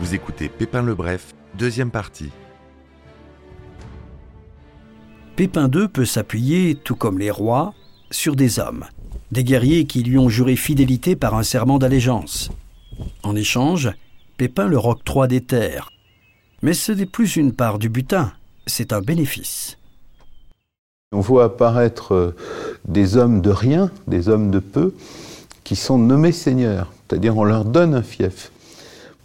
Vous écoutez Pépin le Bref, deuxième partie. Pépin II peut s'appuyer, tout comme les rois, sur des hommes, des guerriers qui lui ont juré fidélité par un serment d'allégeance. En échange, Pépin leur octroie des terres. Mais ce n'est plus une part du butin, c'est un bénéfice. On voit apparaître euh, des hommes de rien, des hommes de peu, qui sont nommés seigneurs, c'est-à-dire on leur donne un fief.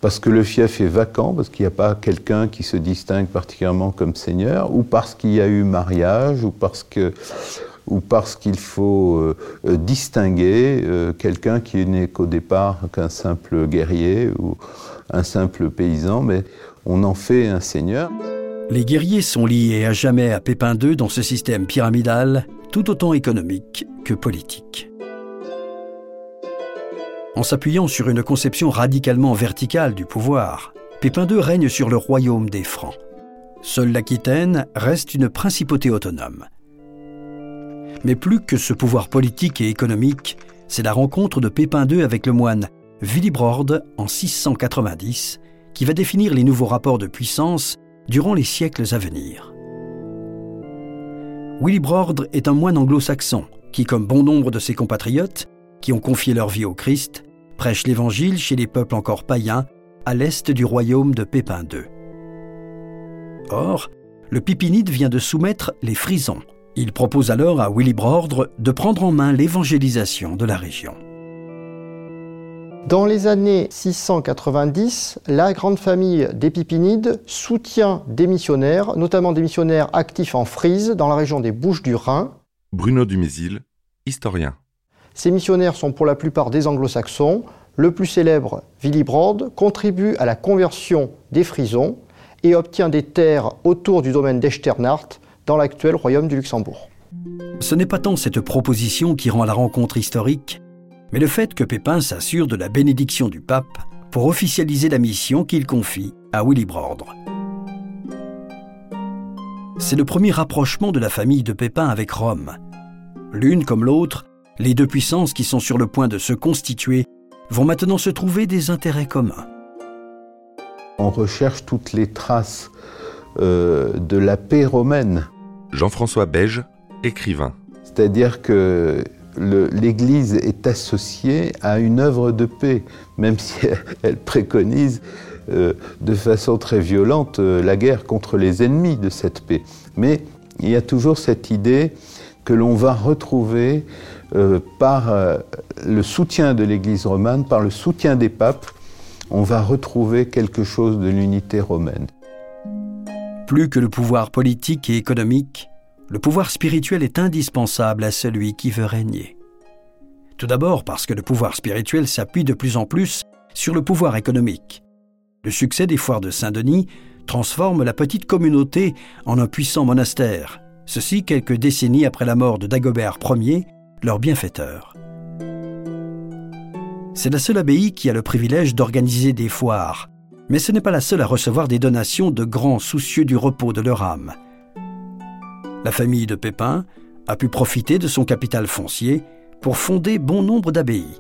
Parce que le fief est vacant, parce qu'il n'y a pas quelqu'un qui se distingue particulièrement comme seigneur, ou parce qu'il y a eu mariage, ou parce qu'il faut euh, euh, distinguer euh, quelqu'un qui n'est qu'au départ qu'un simple guerrier ou un simple paysan, mais on en fait un seigneur. Les guerriers sont liés à jamais à Pépin II dans ce système pyramidal, tout autant économique que politique. En s'appuyant sur une conception radicalement verticale du pouvoir, Pépin II règne sur le royaume des Francs. Seule l'Aquitaine reste une principauté autonome. Mais plus que ce pouvoir politique et économique, c'est la rencontre de Pépin II avec le moine Willibrord en 690 qui va définir les nouveaux rapports de puissance durant les siècles à venir. Willibrord est un moine anglo-saxon qui, comme bon nombre de ses compatriotes, qui ont confié leur vie au Christ, prêche l'Évangile chez les peuples encore païens à l'est du royaume de Pépin II. Or, le Pipinide vient de soumettre les Frisons, il propose alors à Willibrord de prendre en main l'évangélisation de la région. Dans les années 690, la grande famille des Pipinides soutient des missionnaires, notamment des missionnaires actifs en Frise, dans la région des Bouches du Rhin. Bruno Dumézil, historien. Ces missionnaires sont pour la plupart des anglo-saxons. Le plus célèbre, Willibrord, contribue à la conversion des Frisons et obtient des terres autour du domaine d'Echternach, dans l'actuel royaume du Luxembourg. Ce n'est pas tant cette proposition qui rend la rencontre historique, mais le fait que Pépin s'assure de la bénédiction du pape pour officialiser la mission qu'il confie à Willibrord. C'est le premier rapprochement de la famille de Pépin avec Rome. L'une comme l'autre, les deux puissances qui sont sur le point de se constituer vont maintenant se trouver des intérêts communs. On recherche toutes les traces euh, de la paix romaine Jean-François Beige, écrivain. C'est-à-dire que l'Église est associée à une œuvre de paix, même si elle préconise euh, de façon très violente euh, la guerre contre les ennemis de cette paix. Mais il y a toujours cette idée que l'on va retrouver euh, par le soutien de l'Église romane, par le soutien des papes, on va retrouver quelque chose de l'unité romaine. Plus que le pouvoir politique et économique, le pouvoir spirituel est indispensable à celui qui veut régner. Tout d'abord parce que le pouvoir spirituel s'appuie de plus en plus sur le pouvoir économique. Le succès des foires de Saint-Denis transforme la petite communauté en un puissant monastère, ceci quelques décennies après la mort de Dagobert Ier, leur bienfaiteur. C'est la seule abbaye qui a le privilège d'organiser des foires, mais ce n'est pas la seule à recevoir des donations de grands soucieux du repos de leur âme. La famille de Pépin a pu profiter de son capital foncier pour fonder bon nombre d'abbayes.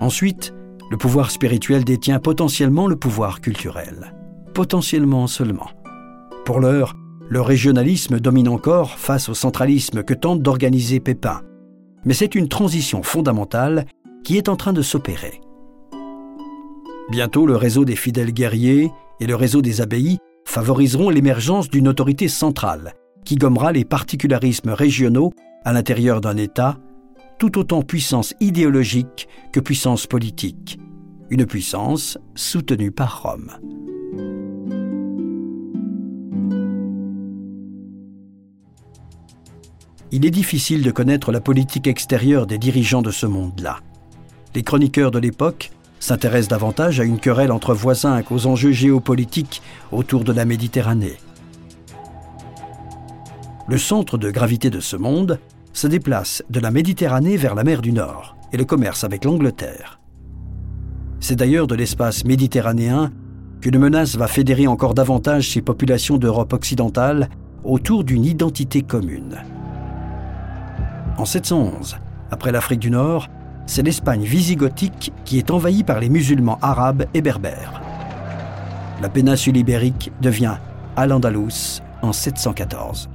Ensuite, le pouvoir spirituel détient potentiellement le pouvoir culturel. Potentiellement seulement. Pour l'heure, le régionalisme domine encore face au centralisme que tente d'organiser Pépin. Mais c'est une transition fondamentale qui est en train de s'opérer. Bientôt, le réseau des fidèles guerriers et le réseau des abbayes favoriseront l'émergence d'une autorité centrale qui gommera les particularismes régionaux à l'intérieur d'un État, tout autant puissance idéologique que puissance politique, une puissance soutenue par Rome. Il est difficile de connaître la politique extérieure des dirigeants de ce monde-là les chroniqueurs de l'époque s'intéressent davantage à une querelle entre voisins qu'aux enjeux géopolitiques autour de la Méditerranée. Le centre de gravité de ce monde se déplace de la Méditerranée vers la mer du Nord et le commerce avec l'Angleterre. C'est d'ailleurs de l'espace méditerranéen qu'une menace va fédérer encore davantage ces populations d'Europe occidentale autour d'une identité commune. En 711, après l'Afrique du Nord, c'est l'Espagne visigothique qui est envahie par les musulmans arabes et berbères. La péninsule ibérique devient Al-Andalus en 714.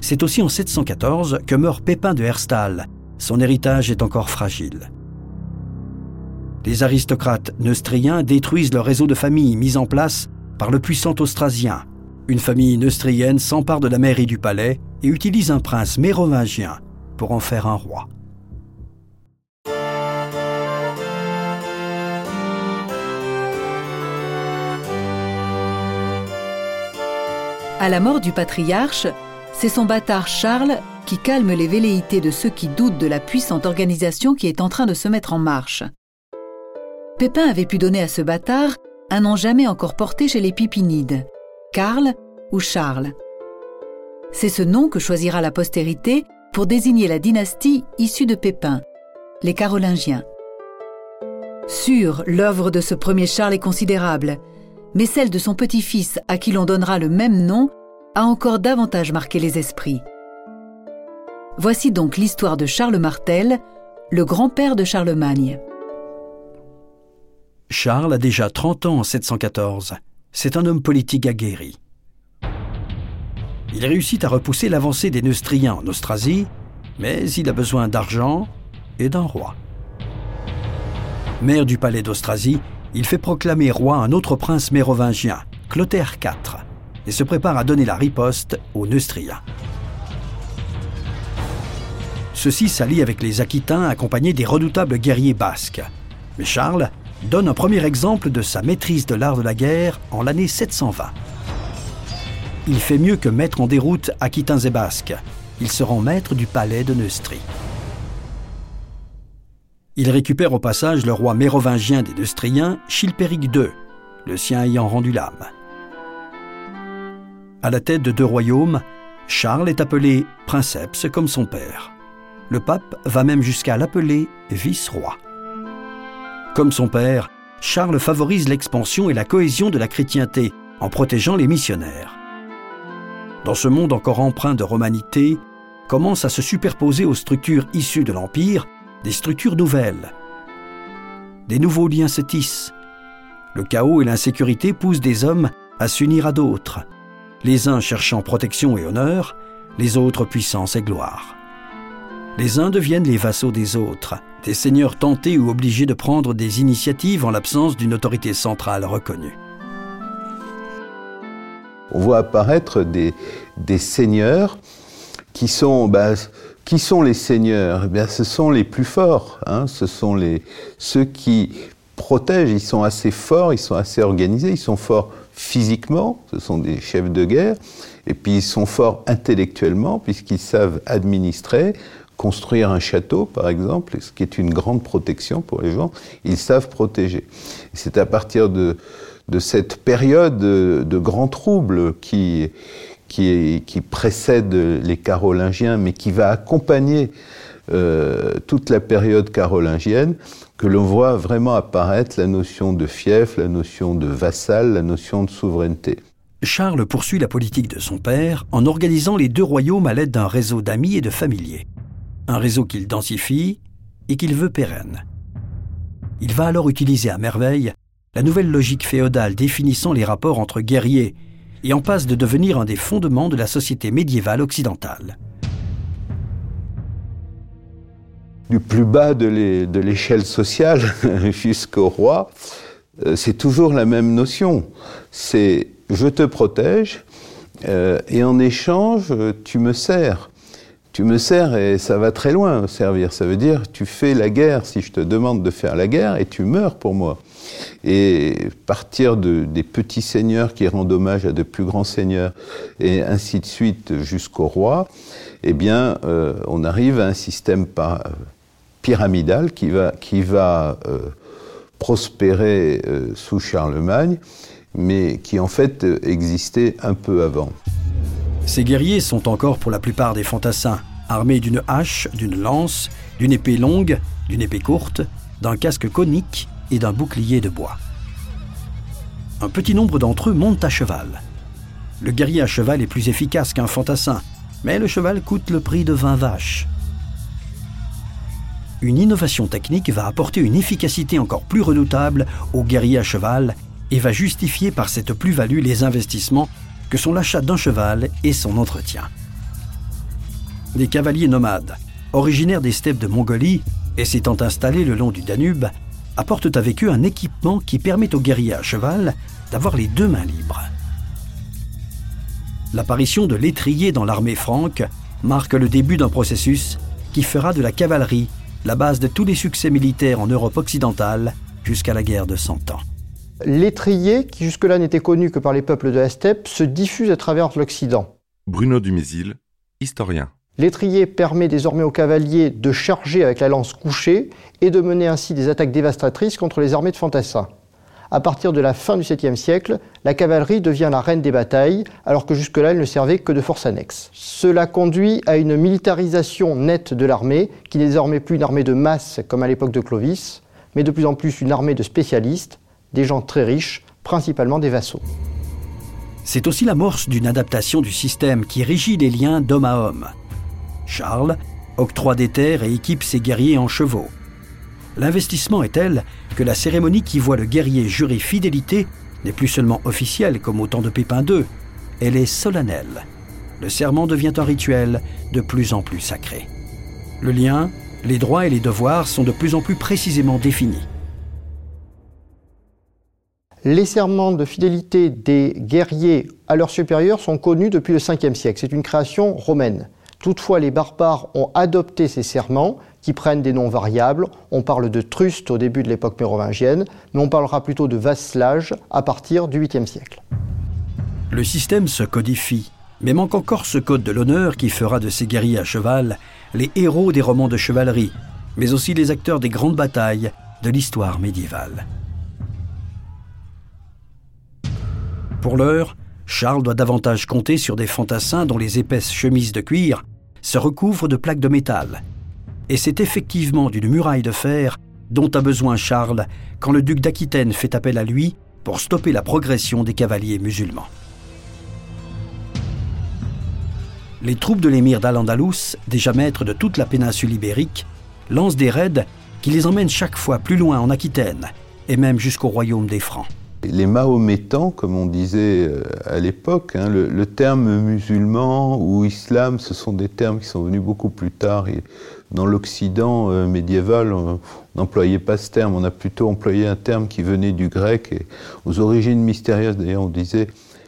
C'est aussi en 714 que meurt Pépin de Herstal. Son héritage est encore fragile. Les aristocrates neustriens détruisent le réseau de familles mis en place par le puissant Austrasien. Une famille neustrienne s'empare de la mairie du palais et utilise un prince mérovingien pour en faire un roi. À la mort du patriarche, c'est son bâtard Charles qui calme les velléités de ceux qui doutent de la puissante organisation qui est en train de se mettre en marche. Pépin avait pu donner à ce bâtard un nom jamais encore porté chez les Pipinides, Karl ou Charles. C'est ce nom que choisira la postérité pour désigner la dynastie issue de Pépin, les Carolingiens. Sûr, l'œuvre de ce premier Charles est considérable, mais celle de son petit-fils, à qui l'on donnera le même nom, a encore davantage marqué les esprits. Voici donc l'histoire de Charles Martel, le grand-père de Charlemagne. Charles a déjà 30 ans en 714. C'est un homme politique aguerri. Il réussit à repousser l'avancée des Neustriens en Austrasie, mais il a besoin d'argent et d'un roi. Maire du palais d'Austrasie, il fait proclamer roi un autre prince mérovingien, Clotaire IV, et se prépare à donner la riposte aux Neustriens. Ceux-ci s'allient avec les Aquitains accompagnés des redoutables guerriers basques. Mais Charles donne un premier exemple de sa maîtrise de l'art de la guerre en l'année 720. Il fait mieux que mettre en déroute Aquitains et Basques. Il se rend maître du palais de Neustrie. Il récupère au passage le roi mérovingien des Neustriens, Chilpéric II, le sien ayant rendu l'âme. À la tête de deux royaumes, Charles est appelé princeps comme son père. Le pape va même jusqu'à l'appeler vice-roi. Comme son père, Charles favorise l'expansion et la cohésion de la chrétienté en protégeant les missionnaires. Dans ce monde encore empreint de romanité, commencent à se superposer aux structures issues de l'Empire des structures nouvelles. Des nouveaux liens se tissent. Le chaos et l'insécurité poussent des hommes à s'unir à d'autres, les uns cherchant protection et honneur, les autres puissance et gloire. Les uns deviennent les vassaux des autres, des seigneurs tentés ou obligés de prendre des initiatives en l'absence d'une autorité centrale reconnue. On voit apparaître des, seigneurs qui sont bah, qui sont les seigneurs? Eh bien, Ce sont les plus forts, hein. ce sont les, ceux qui protègent, ils sont assez forts, ils sont assez organisés, ils sont forts physiquement, ce sont des chefs de guerre, et puis ils sont forts intellectuellement, puisqu'ils savent administrer, construire un château, par exemple, ce qui est une grande protection pour les gens, ils savent protéger. C'est à partir de, de cette période de, grands troubles qui qui, précède les Carolingiens, mais qui va accompagner euh, toute la période carolingienne, que l'on voit vraiment apparaître la notion de fief, la notion de vassal, la notion de souveraineté. Charles poursuit la politique de son père en organisant les deux royaumes à l'aide d'un réseau d'amis et de familiers. Un réseau qu'il densifie et qu'il veut pérenne. Il va alors utiliser à merveille la nouvelle logique féodale définissant les rapports entre guerriers et en passe de devenir un des fondements de la société médiévale occidentale. Du plus bas de l'échelle sociale jusqu'au roi, euh, c'est toujours la même notion. C'est je te protège euh, et en échange, tu me sers. Tu me sers et ça va très loin, servir. Ça veut dire tu fais la guerre si je te demande de faire la guerre et tu meurs pour moi. Et partir de, des petits seigneurs qui rendent hommage à de plus grands seigneurs, et ainsi de suite jusqu'au roi, eh bien, euh, on arrive à un système pyramidal qui va, euh, prospérer euh, sous Charlemagne, mais qui en fait existait un peu avant. Ces guerriers sont encore pour la plupart des fantassins, armés d'une hache, d'une lance, d'une épée longue, d'une épée courte, d'un casque conique et d'un bouclier de bois. Un petit nombre d'entre eux montent à cheval. Le guerrier à cheval est plus efficace qu'un fantassin, mais le cheval coûte le prix de 20 vaches. une innovation technique va apporter une efficacité encore plus redoutable aux guerriers à cheval et va justifier par cette plus-value les investissements que sont l'achat d'un cheval et son entretien. Les cavaliers nomades, originaires des steppes de Mongolie et s'étant installés le long du Danube, apportent avec eux un équipement qui permet aux guerriers à cheval d'avoir les deux mains libres. L'apparition de l'étrier dans l'armée franque marque le début d'un processus qui fera de la cavalerie la base de tous les succès militaires en Europe occidentale jusqu'à la guerre de Cent Ans. L'étrier, qui jusque-là n'était connu que par les peuples de la steppe, se diffuse à travers l'Occident. Bruno Dumézil, historien. L'étrier permet désormais aux cavaliers de charger avec la lance couchée et de mener ainsi des attaques dévastatrices contre les armées de fantassins. À partir de la fin du 7e siècle, la cavalerie devient la reine des batailles, alors que jusque-là elle ne servait que de force annexe. Cela conduit à une militarisation nette de l'armée, qui n'est désormais plus une armée de masse comme à l'époque de Clovis, mais de plus en plus une armée de spécialistes, des gens très riches, principalement des vassaux. C'est aussi l'amorce d'une adaptation du système qui régit les liens d'homme à homme. Charles octroie des terres et équipe ses guerriers en chevaux. L'investissement est tel que la cérémonie qui voit le guerrier jurer fidélité n'est plus seulement officielle comme au temps de Pépin II, elle est solennelle. Le serment devient un rituel de plus en plus sacré. Le lien, les droits et les devoirs sont de plus en plus précisément définis. Les serments de fidélité des guerriers à leurs supérieurs sont connus depuis le 5e siècle. C'est une création romaine. Toutefois, les barbares ont adopté ces serments qui prennent des noms variables. On parle de truste au début de l'époque mérovingienne, mais on parlera plutôt de vasselage à partir du 8e siècle. Le système se codifie, mais manque encore ce code de l'honneur qui fera de ces guerriers à cheval les héros des romans de chevalerie, mais aussi les acteurs des grandes batailles de l'histoire médiévale. Pour l'heure, Charles doit davantage compter sur des fantassins dont les épaisses chemises de cuir se recouvrent de plaques de métal et c'est effectivement d'une muraille de fer dont a besoin Charles quand le duc d'Aquitaine fait appel à lui pour stopper la progression des cavaliers musulmans. Les troupes de l'émir d'Al-Andalus, déjà maîtres de toute la péninsule ibérique, lancent des raids qui les emmènent chaque fois plus loin en Aquitaine et même jusqu'au royaume des Francs. Les Mahométans, comme on disait euh, à l'époque, hein, le, terme musulman ou islam, ce sont des termes qui sont venus beaucoup plus tard. Et dans l'Occident euh, médiéval, on n'employait pas ce terme, on a plutôt employé un terme qui venait du grec et aux origines mystérieuses. D'ailleurs, on disait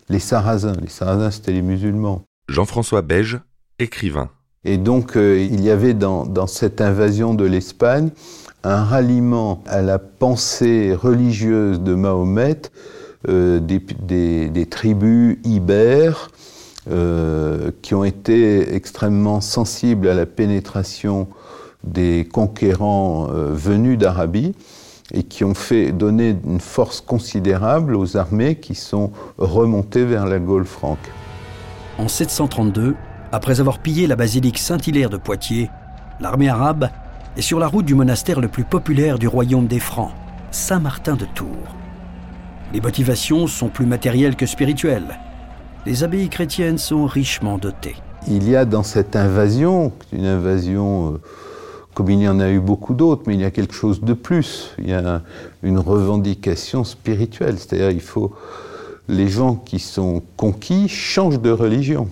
les Sarrasins. Les Sarrasins, c'était les musulmans. Jean-François Beige, écrivain. Et donc, euh, il y avait dans, cette invasion de l'Espagne un ralliement à la pensée religieuse de Mahomet euh, des, tribus ibères euh, qui ont été extrêmement sensibles à la pénétration des conquérants venus d'Arabie et qui ont fait donner une force considérable aux armées qui sont remontées vers la Gaule franque. En 732, après avoir pillé la basilique Saint-Hilaire de Poitiers, l'armée arabe et sur la route du monastère le plus populaire du royaume des Francs, Saint-Martin de Tours. Les motivations sont plus matérielles que spirituelles. Les abbayes chrétiennes sont richement dotées. Il y a dans cette invasion, une invasion euh, comme il y en a eu beaucoup d'autres, mais il y a quelque chose de plus. Il y a une revendication spirituelle, c'est-à-dire il faut les gens qui sont conquis changent de religion.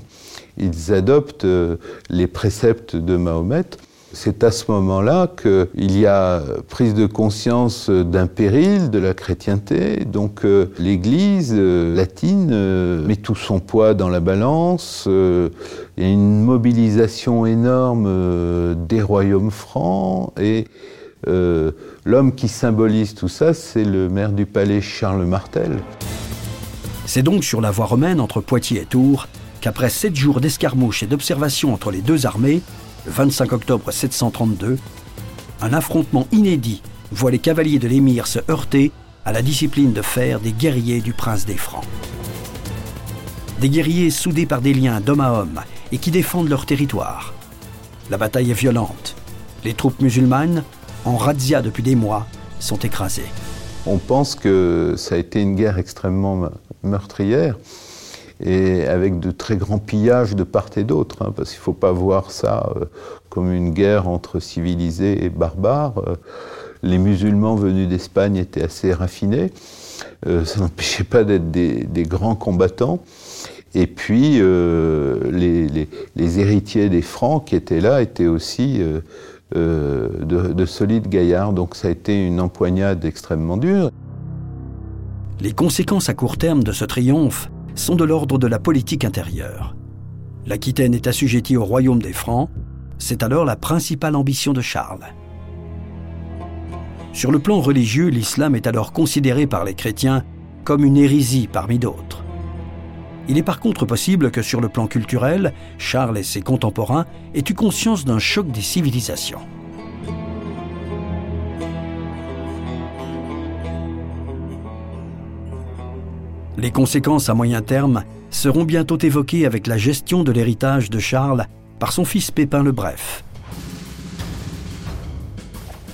Ils adoptent euh, les préceptes de Mahomet c'est à ce moment-là qu'il y a prise de conscience d'un péril de la chrétienté. Donc euh, l'Église euh, latine met tout son poids dans la balance. il y a une mobilisation énorme des royaumes francs et l'homme qui symbolise tout ça, c'est le maire du palais Charles Martel. C'est donc sur la voie romaine entre Poitiers et Tours qu'après sept jours d'escarmouches et d'observation entre les deux armées, le 25 octobre 732, un affrontement inédit voit les cavaliers de l'émir se heurter à la discipline de fer des guerriers du prince des Francs. Des guerriers soudés par des liens d'homme à homme et qui défendent leur territoire. La bataille est violente. Les troupes musulmanes, en razzia depuis des mois, sont écrasées. On pense que ça a été une guerre extrêmement meurtrière et avec de très grands pillages de part et d'autre, hein, parce qu'il ne faut pas voir ça euh, comme une guerre entre civilisés et barbares. Euh, les musulmans venus d'Espagne étaient assez raffinés, euh, ça n'empêchait pas d'être des, grands combattants. Et puis, les, héritiers des Francs qui étaient là étaient aussi de, de solides gaillards, donc ça a été une empoignade extrêmement dure. Les conséquences à court terme de ce triomphe sont de l'ordre de la politique intérieure. L'Aquitaine est assujettie au royaume des Francs, c'est alors la principale ambition de Charles. Sur le plan religieux, l'islam est alors considéré par les chrétiens comme une hérésie parmi d'autres. Il est par contre possible que sur le plan culturel, Charles et ses contemporains aient eu conscience d'un choc des civilisations. Les conséquences à moyen terme seront bientôt évoquées avec la gestion de l'héritage de Charles par son fils Pépin le Bref.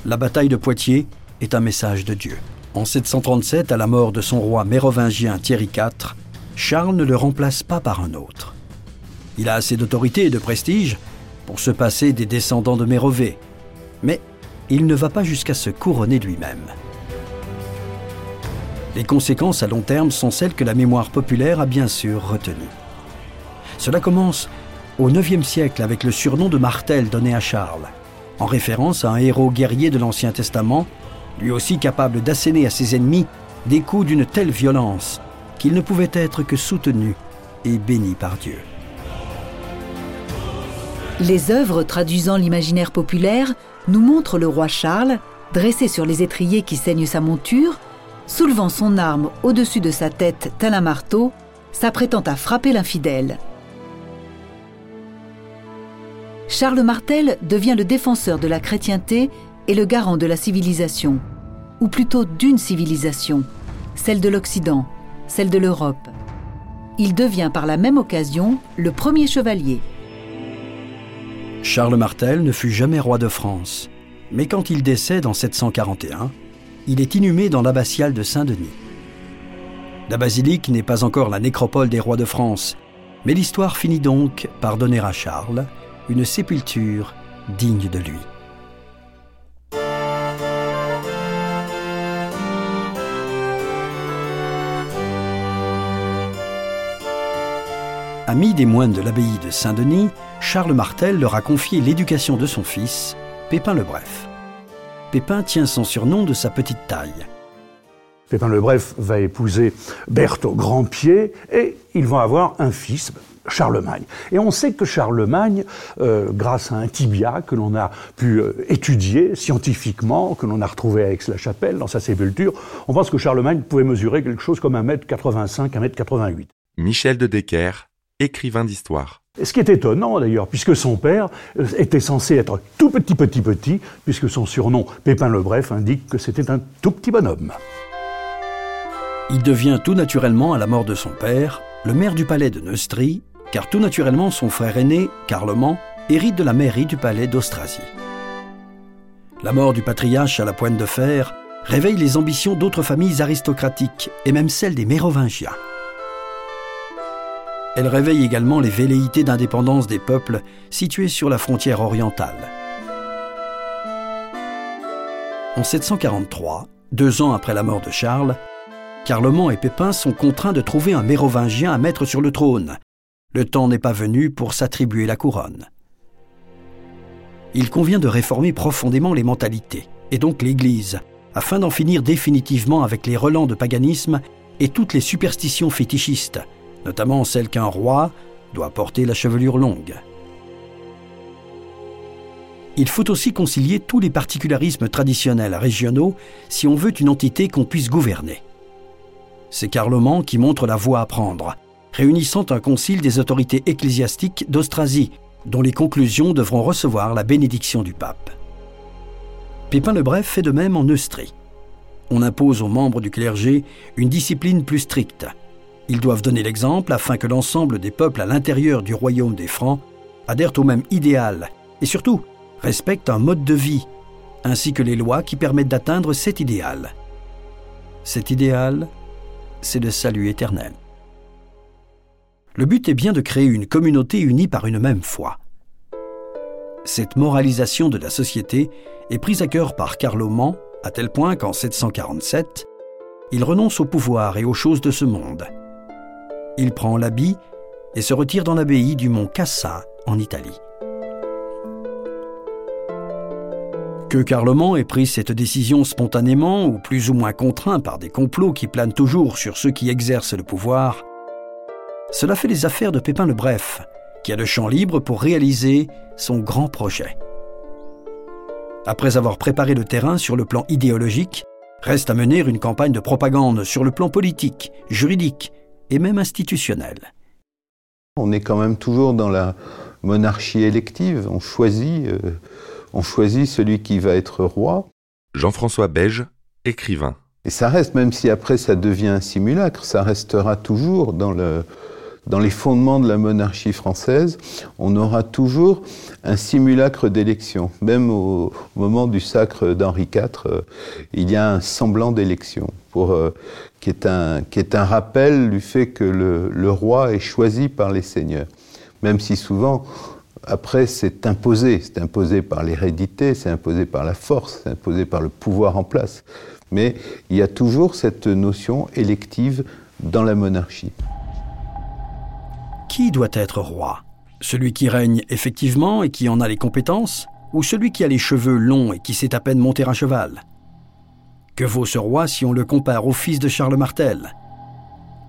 La bataille de Poitiers est un message de Dieu. En 737, à la mort de son roi mérovingien Thierry IV, Charles ne le remplace pas par un autre. Il a assez d'autorité et de prestige pour se passer des descendants de Mérové, mais il ne va pas jusqu'à se couronner lui-même. Les conséquences à long terme sont celles que la mémoire populaire a bien sûr retenues. Cela commence au IXe siècle avec le surnom de Martel donné à Charles, en référence à un héros guerrier de l'Ancien Testament, lui aussi capable d'asséner à ses ennemis des coups d'une telle violence qu'il ne pouvait être que soutenu et béni par Dieu. Les œuvres traduisant l'imaginaire populaire nous montrent le roi Charles, dressé sur les étriers qui saignent sa monture, soulevant son arme au-dessus de sa tête tel un marteau, s'apprêtant à frapper l'infidèle. Charles Martel devient le défenseur de la chrétienté et le garant de la civilisation, ou plutôt d'une civilisation, celle de l'Occident, celle de l'Europe. Il devient par la même occasion le premier chevalier. Charles Martel ne fut jamais roi de France, mais quand il décède en 741, il est inhumé dans l'abbatiale de Saint-Denis. La basilique n'est pas encore la nécropole des rois de France, mais l'histoire finit donc par donner à Charles une sépulture digne de lui. Ami des moines de l'abbaye de Saint-Denis, Charles Martel leur a confié l'éducation de son fils, Pépin le Bref. Pépin tient son surnom de sa petite taille. Pépin le Bref va épouser Berthe au grand pied et ils vont avoir un fils, Charlemagne. Et on sait que Charlemagne, euh, grâce à un tibia que l'on a pu euh, étudier scientifiquement, que l'on a retrouvé à Aix-la-Chapelle dans sa sépulture, on pense que Charlemagne pouvait mesurer quelque chose comme 1m85, 1m88. Michel de Decker, écrivain d'histoire. Ce qui est étonnant d'ailleurs, puisque son père euh, était censé être tout petit, petit, petit, puisque son surnom Pépin le Bref indique que c'était un tout petit bonhomme. Il devient tout naturellement, à la mort de son père, le maire du palais de Neustrie, car tout naturellement son frère aîné, Carloman, hérite de la mairie du palais d'Austrasie. La mort du patriarche à la pointe de fer réveille les ambitions d'autres familles aristocratiques et même celles des Mérovingiens. Elle réveille également les velléités d'indépendance des peuples situés sur la frontière orientale. En 743, deux ans après la mort de Charles, Carloman et Pépin sont contraints de trouver un mérovingien à mettre sur le trône. Le temps n'est pas venu pour s'attribuer la couronne. Il convient de réformer profondément les mentalités, et donc l'Église, afin d'en finir définitivement avec les relents de paganisme et toutes les superstitions fétichistes, notamment celle qu'un roi doit porter la chevelure longue. Il faut aussi concilier tous les particularismes traditionnels régionaux si on veut une entité qu'on puisse gouverner. C'est Carloman qui montre la voie à prendre, réunissant un concile des autorités ecclésiastiques d'Austrasie, dont les conclusions devront recevoir la bénédiction du pape. Pépin le Bref fait de même en Neustrie. On impose aux membres du clergé une discipline plus stricte, ils doivent donner l'exemple afin que l'ensemble des peuples à l'intérieur du royaume des Francs adhèrent au même idéal et surtout respectent un mode de vie, ainsi que les lois qui permettent d'atteindre cet idéal. Cet idéal, c'est le salut éternel. Le but est bien de créer une communauté unie par une même foi. Cette moralisation de la société est prise à cœur par Carloman, à tel point qu'en 747, il renonce au pouvoir et aux choses de ce monde. Il prend l'habit et se retire dans l'abbaye du mont Cassa en Italie. Que Carloman ait pris cette décision spontanément ou plus ou moins contraint par des complots qui planent toujours sur ceux qui exercent le pouvoir, cela fait les affaires de Pépin le Bref, qui a le champ libre pour réaliser son grand projet. Après avoir préparé le terrain sur le plan idéologique, reste à mener une campagne de propagande sur le plan politique, juridique et même institutionnel. On est quand même toujours dans la monarchie élective, on choisit euh, on choisit celui qui va être roi. Jean-François Beige, écrivain. Et ça reste, même si après ça devient un simulacre, ça restera toujours dans, le, dans les fondements de la monarchie française, on aura toujours un simulacre d'élection. Même au, moment du sacre d'Henri IV, euh, il y a un semblant d'élection, euh, qui, est un, qui est un rappel du fait que le, le roi est choisi par les seigneurs. Même si souvent, après, c'est imposé. C'est imposé par l'hérédité, c'est imposé par la force, c'est imposé par le pouvoir en place. Mais il y a toujours cette notion élective dans la monarchie. Qui doit être roi? Celui qui règne effectivement et qui en a les compétences Ou celui qui a les cheveux longs et qui sait à peine monter un cheval? Que vaut ce roi si on le compare au fils de Charles Martel?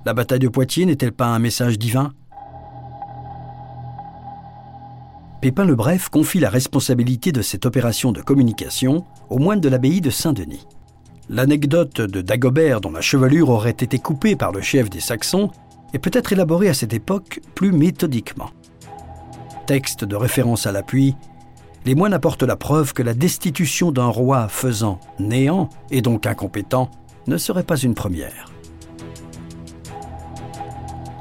La bataille de Poitiers n'est-elle pas un message divin? Pépin le Bref confie la responsabilité de cette opération de communication au moine de l'abbaye de Saint-Denis. L'anecdote de Dagobert dont la chevelure aurait été coupée par le chef des Saxons est peut-être élaborée à cette époque plus méthodiquement. Texte de référence à l'appui, les moines apportent la preuve que la destitution d'un roi faisant néant et donc incompétent ne serait pas une première.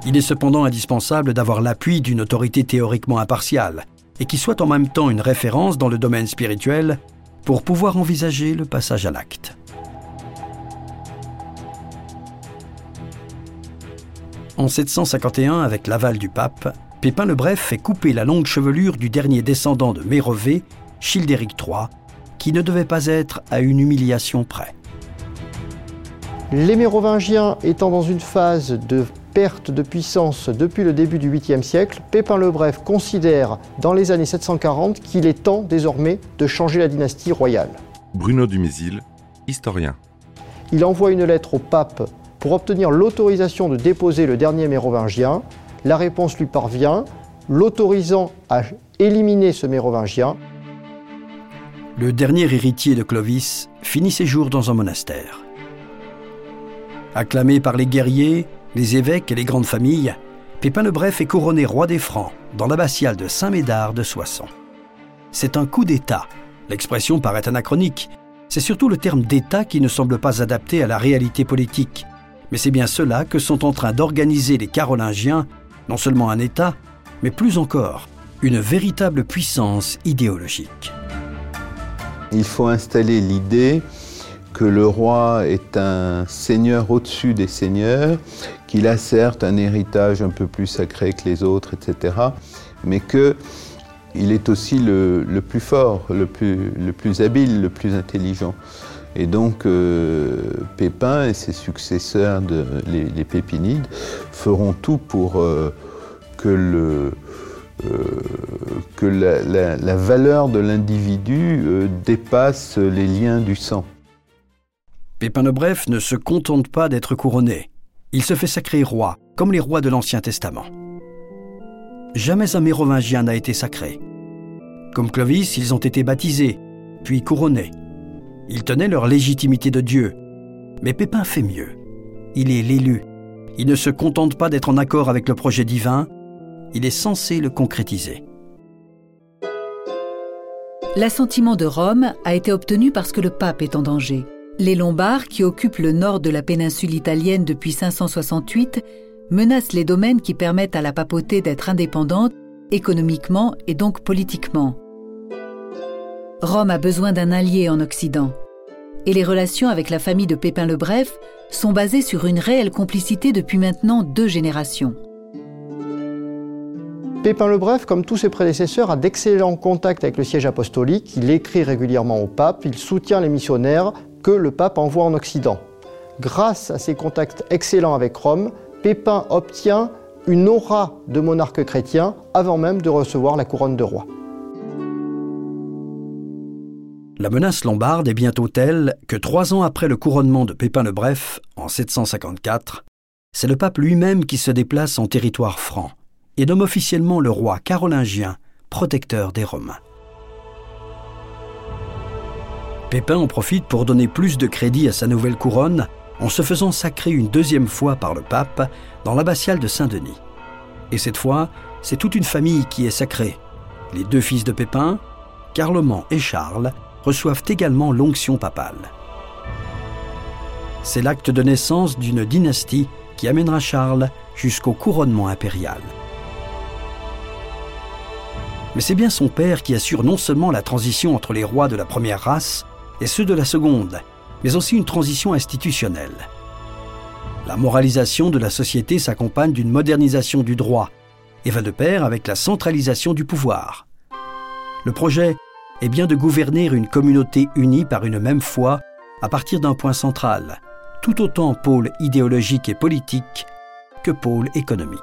Il est cependant indispensable d'avoir l'appui d'une autorité théoriquement impartiale, et qui soit en même temps une référence dans le domaine spirituel pour pouvoir envisager le passage à l'acte. En 751, avec l'aval du pape, Pépin le Bref fait couper la longue chevelure du dernier descendant de Mérové, Childéric III, qui ne devait pas être à une humiliation près. Les Mérovingiens étant dans une phase de perte de puissance depuis le début du 8e siècle, Pépin le Bref considère dans les années 740 qu'il est temps désormais de changer la dynastie royale. Bruno Dumézil, historien. Il envoie une lettre au pape pour obtenir l'autorisation de déposer le dernier mérovingien. La réponse lui parvient, l'autorisant à éliminer ce mérovingien. Le dernier héritier de Clovis finit ses jours dans un monastère. Acclamé par les guerriers, les évêques et les grandes familles, Pépin le Bref est couronné roi des Francs dans l'abbatiale de Saint-Médard de Soissons. C'est un coup d'État. L'expression paraît anachronique. C'est surtout le terme d'État qui ne semble pas adapté à la réalité politique. Mais c'est bien cela que sont en train d'organiser les Carolingiens, non seulement un État, mais plus encore, une véritable puissance idéologique. Il faut installer l'idée que le roi est un seigneur au-dessus des seigneurs, qu'il a certes un héritage un peu plus sacré que les autres, etc., mais qu'il est aussi le, plus fort, le plus, le plus, habile, le plus intelligent. Et donc euh, Pépin et ses successeurs, les, Pépinides, feront tout pour euh, que, euh, la, valeur de l'individu dépasse les liens du sang. Pépin le Bref ne se contente pas d'être couronné. Il se fait sacrer roi, comme les rois de l'Ancien Testament. Jamais un mérovingien n'a été sacré. Comme Clovis, ils ont été baptisés, puis couronnés. Ils tenaient leur légitimité de Dieu. Mais Pépin fait mieux. Il est l'élu. Il ne se contente pas d'être en accord avec le projet divin, il est censé le concrétiser. L'assentiment de Rome a été obtenu parce que le pape est en danger. Les Lombards, qui occupent le nord de la péninsule italienne depuis 568, menacent les domaines qui permettent à la papauté d'être indépendante économiquement et donc politiquement. Rome a besoin d'un allié en Occident. Et les relations avec la famille de Pépin le Bref sont basées sur une réelle complicité depuis maintenant deux générations. Pépin le Bref, comme tous ses prédécesseurs, a d'excellents contacts avec le siège apostolique. Il écrit régulièrement au pape, il soutient les missionnaires que le pape envoie en Occident. Grâce à ses contacts excellents avec Rome, Pépin obtient une aura de monarque chrétien avant même de recevoir la couronne de roi. La menace lombarde est bientôt telle que trois ans après le couronnement de Pépin le Bref, en 754, c'est le pape lui-même qui se déplace en territoire franc et nomme officiellement le roi carolingien protecteur des Romains. Pépin en profite pour donner plus de crédit à sa nouvelle couronne en se faisant sacrer une deuxième fois par le pape dans l'abbatiale de Saint-Denis. Et cette fois, c'est toute une famille qui est sacrée. Les deux fils de Pépin, Carloman et Charles, reçoivent également l'onction papale. C'est l'acte de naissance d'une dynastie qui amènera Charles jusqu'au couronnement impérial. Mais c'est bien son père qui assure non seulement la transition entre les rois de la première race et ceux de la seconde, mais aussi une transition institutionnelle. La moralisation de la société s'accompagne d'une modernisation du droit et va de pair avec la centralisation du pouvoir. Le projet est bien de gouverner une communauté unie par une même foi à partir d'un point central, tout autant pôle idéologique et politique que pôle économique.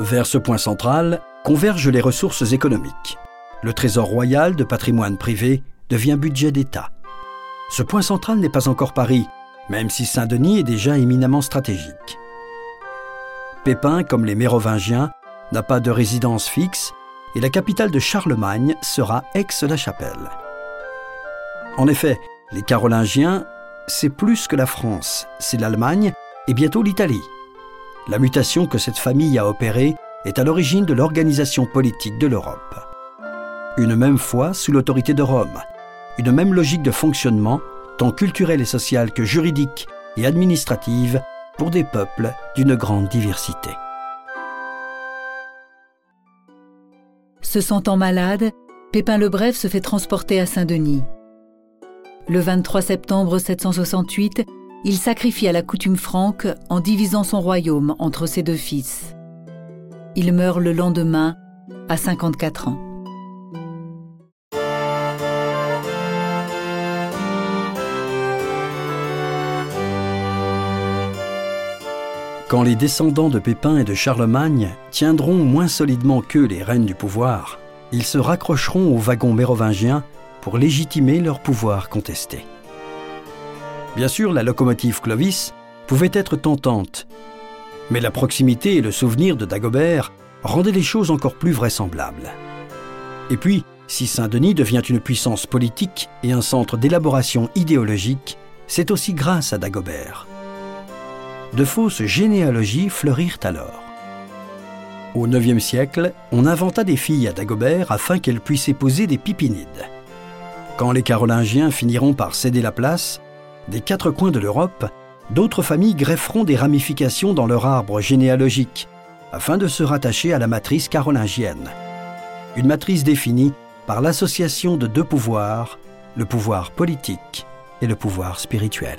Vers ce point central convergent les ressources économiques. Le trésor royal de patrimoine privé devient budget d'État. Ce point central n'est pas encore Paris, même si Saint-Denis est déjà éminemment stratégique. Pépin, comme les Mérovingiens, n'a pas de résidence fixe et la capitale de Charlemagne sera Aix-la-Chapelle. En effet, les Carolingiens, c'est plus que la France, c'est l'Allemagne et bientôt l'Italie. La mutation que cette famille a opérée est à l'origine de l'organisation politique de l'Europe. Une même foi sous l'autorité de Rome, une même logique de fonctionnement, tant culturelle et sociale que juridique et administrative, pour des peuples d'une grande diversité. Se sentant malade, Pépin le Bref se fait transporter à Saint-Denis. Le 23 septembre 768, il sacrifie à la coutume franque en divisant son royaume entre ses deux fils. Il meurt le lendemain, à 54 ans. Quand les descendants de Pépin et de Charlemagne tiendront moins solidement qu'eux les rênes du pouvoir, ils se raccrocheront au wagon mérovingien pour légitimer leur pouvoir contesté. Bien sûr, la locomotive Clovis pouvait être tentante, mais la proximité et le souvenir de Dagobert rendaient les choses encore plus vraisemblables. Et puis, si Saint-Denis devient une puissance politique et un centre d'élaboration idéologique, c'est aussi grâce à Dagobert de fausses généalogies fleurirent alors. Au IXe siècle, on inventa des filles à Dagobert afin qu'elles puissent épouser des pipinides. Quand les Carolingiens finiront par céder la place, des quatre coins de l'Europe, d'autres familles grefferont des ramifications dans leur arbre généalogique afin de se rattacher à la matrice carolingienne. Une matrice définie par l'association de deux pouvoirs, le pouvoir politique et le pouvoir spirituel.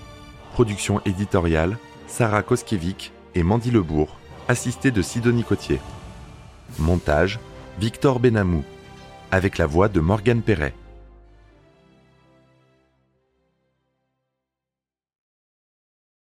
Production éditoriale, Sarah Koskiewicz et Mandy Lebourg, assistée de Sidonie Cotier. Montage, Victor Benamou, avec la voix de Morgane Perret.